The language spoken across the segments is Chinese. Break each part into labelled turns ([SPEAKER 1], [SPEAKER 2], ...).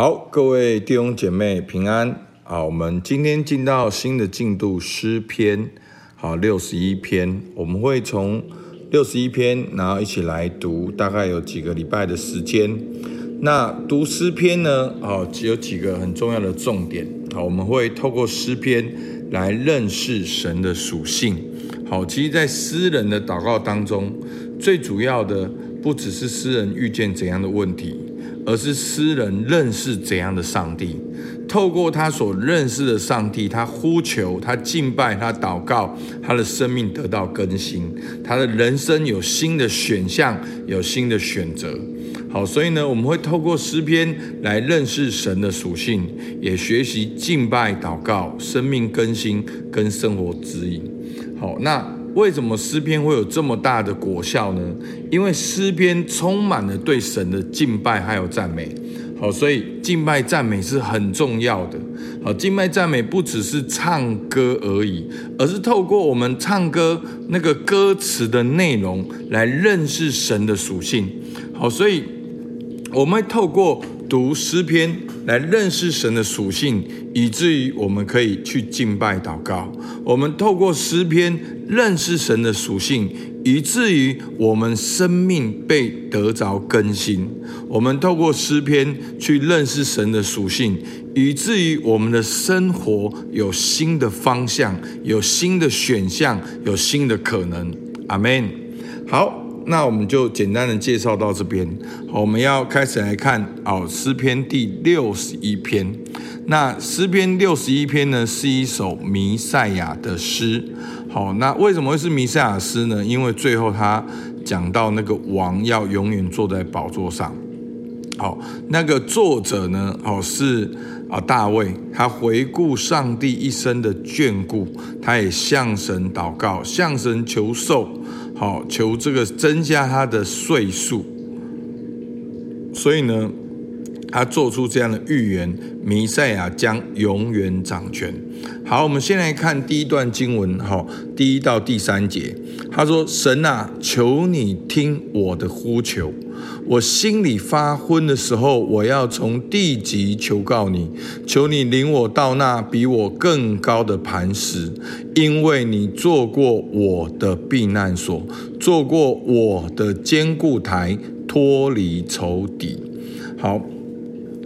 [SPEAKER 1] 好，各位弟兄姐妹平安。好，我们今天进到新的进度，诗篇，好，六十一篇，我们会从六十一篇，然后一起来读，大概有几个礼拜的时间。那读诗篇呢，好，有几个很重要的重点。好，我们会透过诗篇来认识神的属性。好，其实，在诗人的祷告当中，最主要的不只是诗人遇见怎样的问题。而是诗人认识怎样的上帝，透过他所认识的上帝，他呼求，他敬拜，他祷告，他的生命得到更新，他的人生有新的选项，有新的选择。好，所以呢，我们会透过诗篇来认识神的属性，也学习敬拜、祷告、生命更新跟生活指引。好，那。为什么诗篇会有这么大的果效呢？因为诗篇充满了对神的敬拜还有赞美。好，所以敬拜赞美是很重要的。好，敬拜赞美不只是唱歌而已，而是透过我们唱歌那个歌词的内容来认识神的属性。好，所以我们会透过读诗篇来认识神的属性，以至于我们可以去敬拜祷告。我们透过诗篇。认识神的属性，以至于我们生命被得着更新。我们透过诗篇去认识神的属性，以至于我们的生活有新的方向，有新的选项，有新的可能。阿门。好，那我们就简单的介绍到这边。好，我们要开始来看哦，诗篇第六十一篇。那诗篇六十一篇呢，是一首弥赛亚的诗。好，那为什么会是弥赛亚诗呢？因为最后他讲到那个王要永远坐在宝座上。好，那个作者呢，哦是啊大卫，他回顾上帝一生的眷顾，他也向神祷告，向神求寿，好求这个增加它的岁数。所以呢，他做出这样的预言，弥赛亚将永远掌权。好，我们先来看第一段经文，哈，第一到第三节，他说：“神啊，求你听我的呼求，我心里发昏的时候，我要从地极求告你，求你领我到那比我更高的磐石，因为你做过我的避难所，做过我的坚固台，脱离仇敌。”好。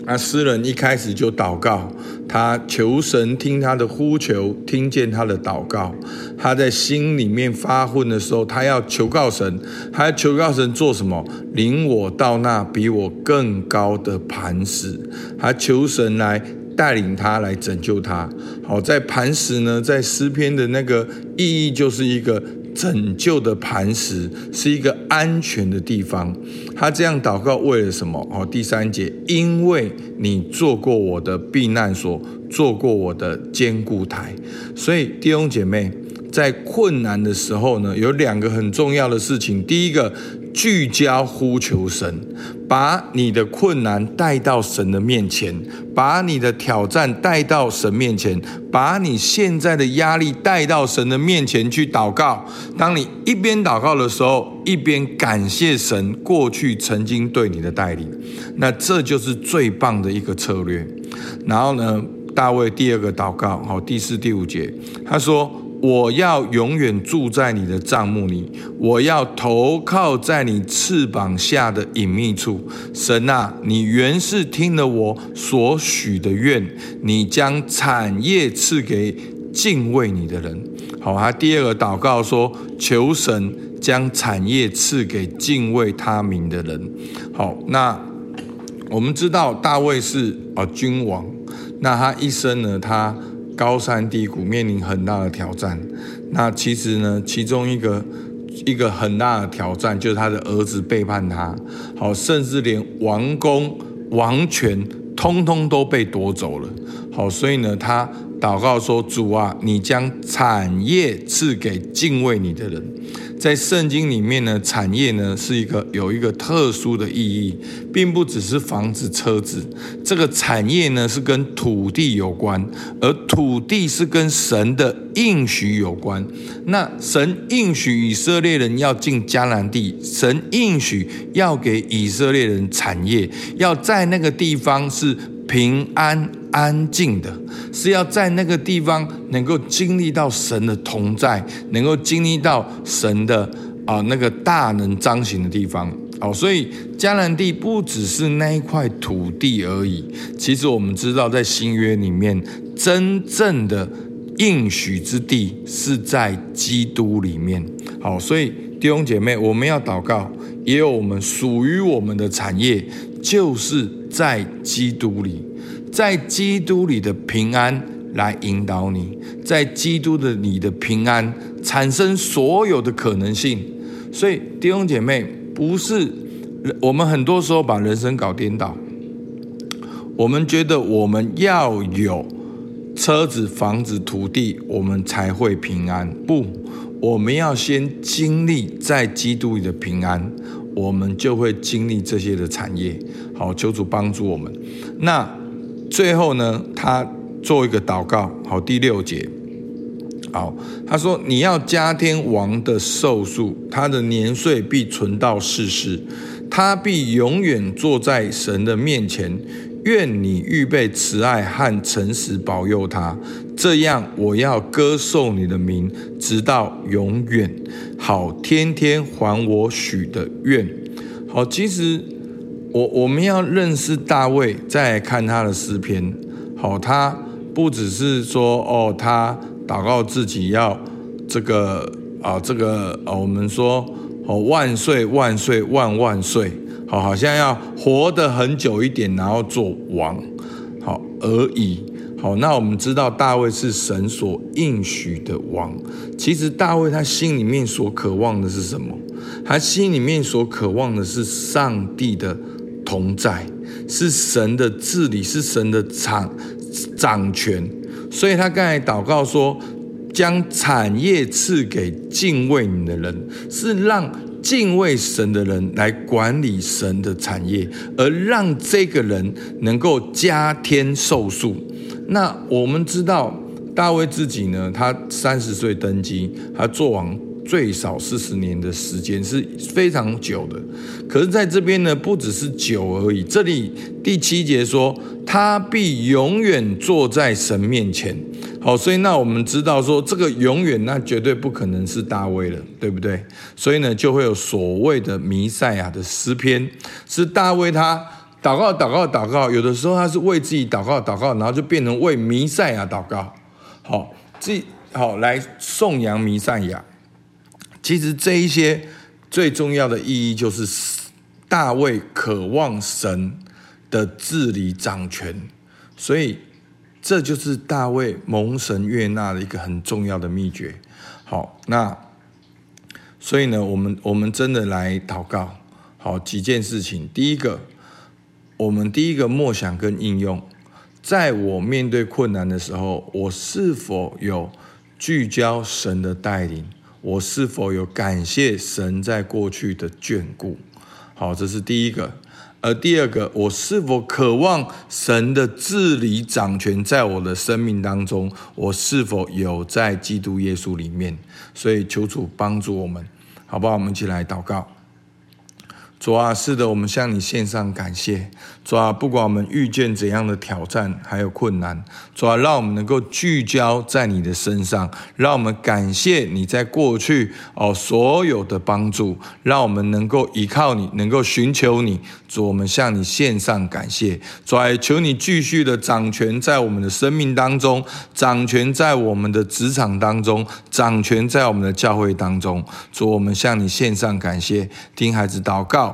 [SPEAKER 1] 那诗人一开始就祷告，他求神听他的呼求，听见他的祷告。他在心里面发昏的时候，他要求告神，他要求告神做什么？领我到那比我更高的磐石。他求神来带领他，来拯救他。好，在磐石呢，在诗篇的那个意义就是一个。拯救的磐石是一个安全的地方。他这样祷告为了什么？哦，第三节，因为你做过我的避难所，做过我的坚固台。所以弟兄姐妹，在困难的时候呢，有两个很重要的事情。第一个。聚焦呼求神，把你的困难带到神的面前，把你的挑战带到神面前，把你现在的压力带到神的面前去祷告。当你一边祷告的时候，一边感谢神过去曾经对你的带领，那这就是最棒的一个策略。然后呢，大卫第二个祷告，好，第四、第五节，他说。我要永远住在你的帐幕里，我要投靠在你翅膀下的隐秘处。神啊，你原是听了我所许的愿，你将产业赐给敬畏你的人。好，他第二个祷告说：求神将产业赐给敬畏他名的人。好，那我们知道大卫是啊君王，那他一生呢，他。高山低谷，面临很大的挑战。那其实呢，其中一个一个很大的挑战就是他的儿子背叛他，好，甚至连王宫、王权通通都被夺走了。好，所以呢，他祷告说：“主啊，你将产业赐给敬畏你的人。”在圣经里面呢，产业呢是一个有一个特殊的意义，并不只是房子、车子。这个产业呢是跟土地有关，而土地是跟神的应许有关。那神应许以色列人要进迦南地，神应许要给以色列人产业，要在那个地方是平安安静的，是要在那个地方能够经历到神的同在，能够经历到神的啊那个大能彰显的地方。哦，所以迦南地不只是那一块土地而已。其实我们知道，在新约里面，真正的应许之地是在基督里面。好，所以弟兄姐妹，我们要祷告，也有我们属于我们的产业，就是在基督里，在基督里的平安来引导你，在基督的你的平安产生所有的可能性。所以弟兄姐妹，不是我们很多时候把人生搞颠倒，我们觉得我们要有车子、房子、土地，我们才会平安。不，我们要先经历在基督里的平安，我们就会经历这些的产业。好，求主帮助我们。那最后呢，他做一个祷告。好，第六节。好，他说：“你要加天王的寿数，他的年岁必存到世世，他必永远坐在神的面前。愿你预备慈爱和诚实保佑他，这样我要歌颂你的名，直到永远。好，天天还我许的愿。好，其实我我们要认识大卫，再看他的诗篇。好，他不只是说哦，他。”祷告自己要这个啊，这个啊，我们说哦，万岁万岁万万岁，好，好像要活得很久一点，然后做王，好而已。好，那我们知道大卫是神所应许的王。其实大卫他心里面所渴望的是什么？他心里面所渴望的是上帝的同在，是神的治理，是神的掌掌权。所以他刚才祷告说，将产业赐给敬畏你的人，是让敬畏神的人来管理神的产业，而让这个人能够加添寿数。那我们知道大卫自己呢，他三十岁登基，他做王。最少四十年的时间是非常久的，可是在这边呢，不只是久而已。这里第七节说，他必永远坐在神面前。好，所以那我们知道说，这个永远那绝对不可能是大卫了，对不对？所以呢，就会有所谓的弥赛亚的诗篇，是大卫他祷告、祷告、祷告，有的时候他是为自己祷告、祷告，然后就变成为弥赛亚祷告。好，这好来颂扬弥赛亚。其实这一些最重要的意义，就是大卫渴望神的治理掌权，所以这就是大卫蒙神悦纳的一个很重要的秘诀。好，那所以呢，我们我们真的来祷告，好几件事情。第一个，我们第一个默想跟应用，在我面对困难的时候，我是否有聚焦神的带领？我是否有感谢神在过去的眷顾？好，这是第一个。而第二个，我是否渴望神的治理掌权在我的生命当中？我是否有在基督耶稣里面？所以求主帮助我们，好不好？我们一起来祷告。主啊，是的，我们向你献上感谢。主啊，不管我们遇见怎样的挑战，还有困难，主啊，让我们能够聚焦在你的身上，让我们感谢你在过去哦所有的帮助，让我们能够依靠你，能够寻求你。主，我们向你献上感谢。主啊，求你继续的掌权在我们的生命当中，掌权在我们的职场当中，掌权在我们的教会当中。主，我们向你献上感谢，听孩子祷告。